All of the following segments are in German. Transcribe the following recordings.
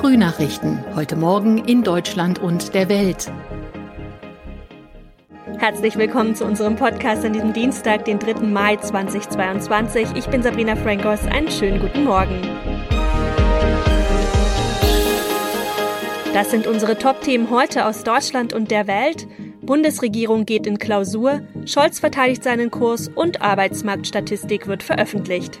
Frühnachrichten. Heute Morgen in Deutschland und der Welt. Herzlich willkommen zu unserem Podcast an diesem Dienstag, den 3. Mai 2022. Ich bin Sabrina Frankos. Einen schönen guten Morgen. Das sind unsere Top-Themen heute aus Deutschland und der Welt. Bundesregierung geht in Klausur, Scholz verteidigt seinen Kurs und Arbeitsmarktstatistik wird veröffentlicht.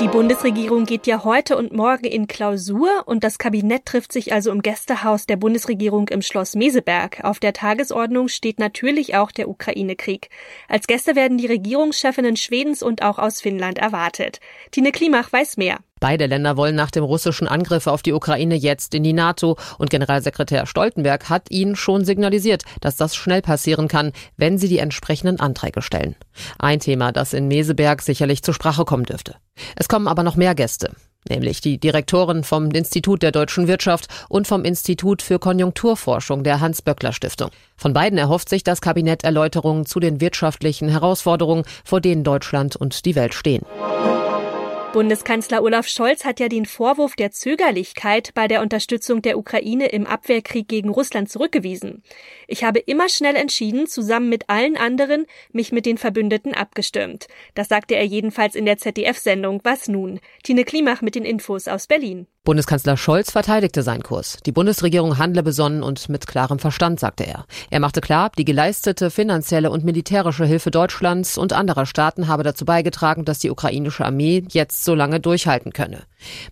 Die Bundesregierung geht ja heute und morgen in Klausur und das Kabinett trifft sich also im Gästehaus der Bundesregierung im Schloss Meseberg. Auf der Tagesordnung steht natürlich auch der Ukraine-Krieg. Als Gäste werden die Regierungschefinnen Schwedens und auch aus Finnland erwartet. Tine Klimach weiß mehr. Beide Länder wollen nach dem russischen Angriff auf die Ukraine jetzt in die NATO und Generalsekretär Stoltenberg hat ihnen schon signalisiert, dass das schnell passieren kann, wenn sie die entsprechenden Anträge stellen. Ein Thema, das in Meseberg sicherlich zur Sprache kommen dürfte. Es kommen aber noch mehr Gäste nämlich die Direktoren vom Institut der deutschen Wirtschaft und vom Institut für Konjunkturforschung der Hans-Böckler-Stiftung. Von beiden erhofft sich das Kabinett Erläuterungen zu den wirtschaftlichen Herausforderungen, vor denen Deutschland und die Welt stehen. Bundeskanzler Olaf Scholz hat ja den Vorwurf der Zögerlichkeit bei der Unterstützung der Ukraine im Abwehrkrieg gegen Russland zurückgewiesen. Ich habe immer schnell entschieden, zusammen mit allen anderen, mich mit den Verbündeten abgestimmt. Das sagte er jedenfalls in der ZDF-Sendung Was nun? Tine Klimach mit den Infos aus Berlin. Bundeskanzler Scholz verteidigte seinen Kurs. Die Bundesregierung handle besonnen und mit klarem Verstand, sagte er. Er machte klar, die geleistete finanzielle und militärische Hilfe Deutschlands und anderer Staaten habe dazu beigetragen, dass die ukrainische Armee jetzt so lange durchhalten könne.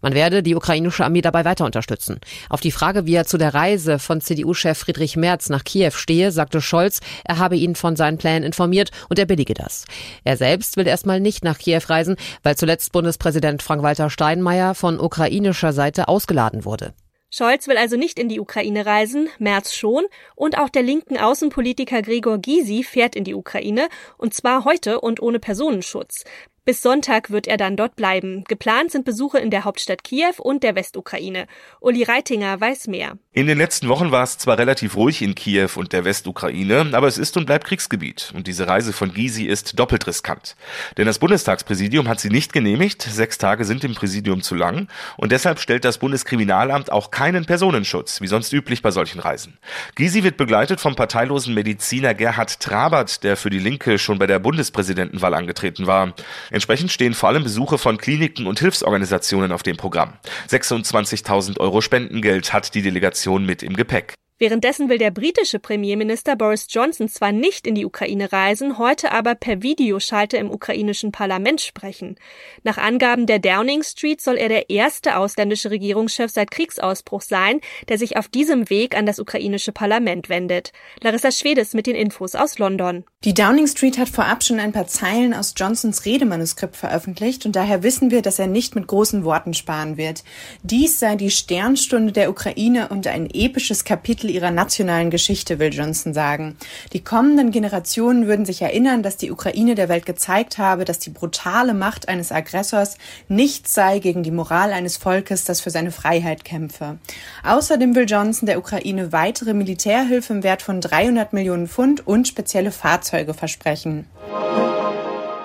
Man werde die ukrainische Armee dabei weiter unterstützen. Auf die Frage, wie er zu der Reise von CDU-Chef Friedrich Merz nach Kiew stehe, sagte Scholz, er habe ihn von seinen Plänen informiert und er billige das. Er selbst will erstmal nicht nach Kiew reisen, weil zuletzt Bundespräsident Frank-Walter Steinmeier von ukrainischer Seite ausgeladen wurde. Scholz will also nicht in die Ukraine reisen, Merz schon, und auch der linken Außenpolitiker Gregor Gysi fährt in die Ukraine, und zwar heute und ohne Personenschutz. Bis Sonntag wird er dann dort bleiben. Geplant sind Besuche in der Hauptstadt Kiew und der Westukraine. Uli Reitinger weiß mehr. In den letzten Wochen war es zwar relativ ruhig in Kiew und der Westukraine, aber es ist und bleibt Kriegsgebiet. Und diese Reise von Gysi ist doppelt riskant. Denn das Bundestagspräsidium hat sie nicht genehmigt. Sechs Tage sind im Präsidium zu lang. Und deshalb stellt das Bundeskriminalamt auch keinen Personenschutz, wie sonst üblich bei solchen Reisen. Gysi wird begleitet vom parteilosen Mediziner Gerhard Trabert, der für die Linke schon bei der Bundespräsidentenwahl angetreten war. Entsprechend stehen vor allem Besuche von Kliniken und Hilfsorganisationen auf dem Programm. 26.000 Euro Spendengeld hat die Delegation mit im Gepäck. Währenddessen will der britische Premierminister Boris Johnson zwar nicht in die Ukraine reisen, heute aber per Videoschalte im ukrainischen Parlament sprechen. Nach Angaben der Downing Street soll er der erste ausländische Regierungschef seit Kriegsausbruch sein, der sich auf diesem Weg an das ukrainische Parlament wendet. Larissa Schwedes mit den Infos aus London. Die Downing Street hat vorab schon ein paar Zeilen aus Johnsons Redemanuskript veröffentlicht und daher wissen wir, dass er nicht mit großen Worten sparen wird. Dies sei die Sternstunde der Ukraine und ein episches Kapitel Kapitel ihrer nationalen Geschichte, will Johnson sagen. Die kommenden Generationen würden sich erinnern, dass die Ukraine der Welt gezeigt habe, dass die brutale Macht eines Aggressors nichts sei gegen die Moral eines Volkes, das für seine Freiheit kämpfe. Außerdem will Johnson der Ukraine weitere Militärhilfe im Wert von 300 Millionen Pfund und spezielle Fahrzeuge versprechen.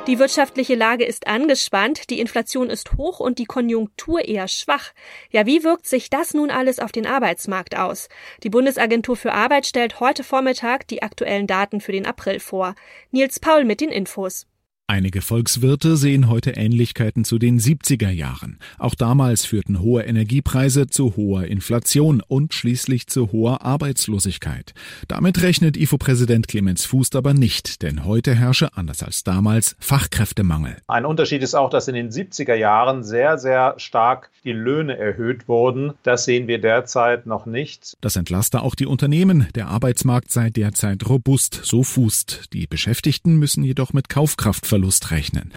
Die wirtschaftliche Lage ist angespannt, die Inflation ist hoch und die Konjunktur eher schwach. Ja, wie wirkt sich das nun alles auf den Arbeitsmarkt aus? Die Bundesagentur für Arbeit stellt heute Vormittag die aktuellen Daten für den April vor. Nils Paul mit den Infos. Einige Volkswirte sehen heute Ähnlichkeiten zu den 70er Jahren. Auch damals führten hohe Energiepreise zu hoher Inflation und schließlich zu hoher Arbeitslosigkeit. Damit rechnet IFO-Präsident Clemens Fußt aber nicht, denn heute herrsche, anders als damals, Fachkräftemangel. Ein Unterschied ist auch, dass in den 70er Jahren sehr, sehr stark die Löhne erhöht wurden. Das sehen wir derzeit noch nicht. Das entlaste auch die Unternehmen. Der Arbeitsmarkt sei derzeit robust, so Fußt. Die Beschäftigten müssen jedoch mit Kaufkraft Verlust rechnen.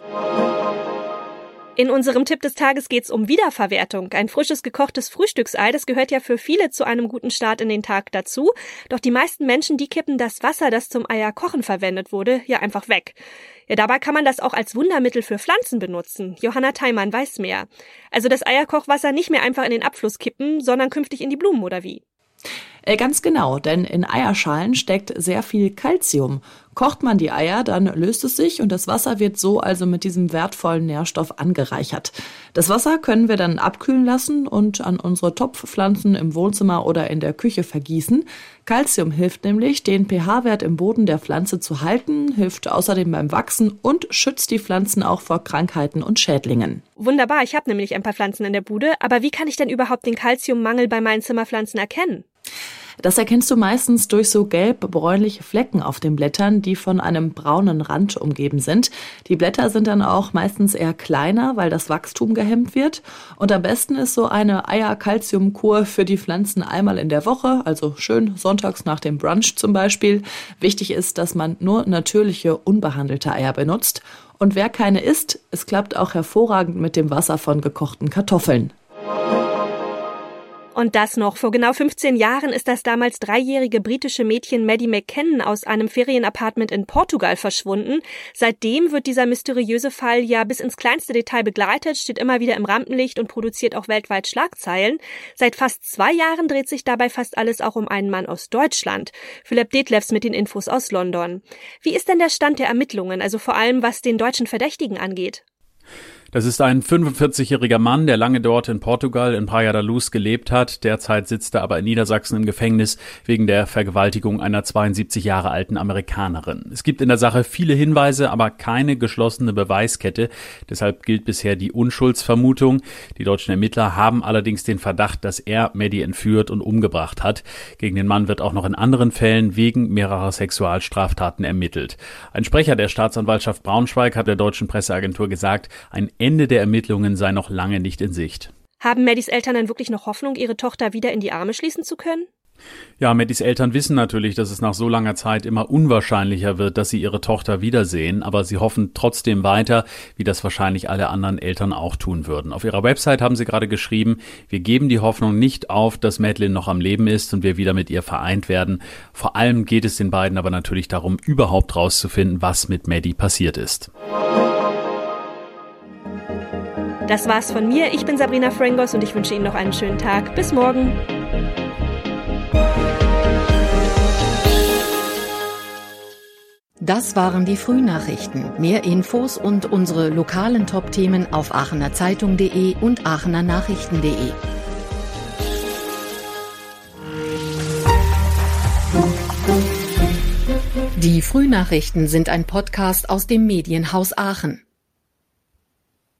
In unserem Tipp des Tages geht's um Wiederverwertung. Ein frisches gekochtes Frühstücksei, das gehört ja für viele zu einem guten Start in den Tag dazu. Doch die meisten Menschen, die kippen das Wasser, das zum Eierkochen verwendet wurde, ja einfach weg. Ja, dabei kann man das auch als Wundermittel für Pflanzen benutzen. Johanna Theimann weiß mehr. Also das Eierkochwasser nicht mehr einfach in den Abfluss kippen, sondern künftig in die Blumen oder wie? Äh, ganz genau, denn in Eierschalen steckt sehr viel Kalzium. Kocht man die Eier, dann löst es sich und das Wasser wird so also mit diesem wertvollen Nährstoff angereichert. Das Wasser können wir dann abkühlen lassen und an unsere Topfpflanzen im Wohnzimmer oder in der Küche vergießen. Calcium hilft nämlich, den pH-Wert im Boden der Pflanze zu halten, hilft außerdem beim Wachsen und schützt die Pflanzen auch vor Krankheiten und Schädlingen. Wunderbar, ich habe nämlich ein paar Pflanzen in der Bude, aber wie kann ich denn überhaupt den Calciummangel bei meinen Zimmerpflanzen erkennen? Das erkennst du meistens durch so gelb-bräunliche Flecken auf den Blättern, die von einem braunen Rand umgeben sind. Die Blätter sind dann auch meistens eher kleiner, weil das Wachstum gehemmt wird. Und am besten ist so eine Eier-Calcium-Kur für die Pflanzen einmal in der Woche, also schön sonntags nach dem Brunch zum Beispiel. Wichtig ist, dass man nur natürliche, unbehandelte Eier benutzt. Und wer keine isst, es klappt auch hervorragend mit dem Wasser von gekochten Kartoffeln. Und das noch. Vor genau 15 Jahren ist das damals dreijährige britische Mädchen Maddie McKinnon aus einem Ferienapartment in Portugal verschwunden. Seitdem wird dieser mysteriöse Fall ja bis ins kleinste Detail begleitet, steht immer wieder im Rampenlicht und produziert auch weltweit Schlagzeilen. Seit fast zwei Jahren dreht sich dabei fast alles auch um einen Mann aus Deutschland. Philipp Detlefs mit den Infos aus London. Wie ist denn der Stand der Ermittlungen, also vor allem was den deutschen Verdächtigen angeht? Das ist ein 45-jähriger Mann, der lange dort in Portugal in Praia da Luz gelebt hat. Derzeit sitzt er aber in Niedersachsen im Gefängnis wegen der Vergewaltigung einer 72 Jahre alten Amerikanerin. Es gibt in der Sache viele Hinweise, aber keine geschlossene Beweiskette. Deshalb gilt bisher die Unschuldsvermutung. Die deutschen Ermittler haben allerdings den Verdacht, dass er Maddie entführt und umgebracht hat. Gegen den Mann wird auch noch in anderen Fällen wegen mehrerer Sexualstraftaten ermittelt. Ein Sprecher der Staatsanwaltschaft Braunschweig hat der deutschen Presseagentur gesagt, ein Ende der Ermittlungen sei noch lange nicht in Sicht. Haben Maddys Eltern dann wirklich noch Hoffnung, ihre Tochter wieder in die Arme schließen zu können? Ja, Maddys Eltern wissen natürlich, dass es nach so langer Zeit immer unwahrscheinlicher wird, dass sie ihre Tochter wiedersehen, aber sie hoffen trotzdem weiter, wie das wahrscheinlich alle anderen Eltern auch tun würden. Auf ihrer Website haben sie gerade geschrieben, wir geben die Hoffnung nicht auf, dass Madeline noch am Leben ist und wir wieder mit ihr vereint werden. Vor allem geht es den beiden aber natürlich darum, überhaupt rauszufinden, was mit Maddie passiert ist. Das war's von mir. Ich bin Sabrina Frangos und ich wünsche Ihnen noch einen schönen Tag. Bis morgen. Das waren die Frühnachrichten. Mehr Infos und unsere lokalen Top-Themen auf aachenerzeitung.de und aachenernachrichten.de. Die Frühnachrichten sind ein Podcast aus dem Medienhaus Aachen.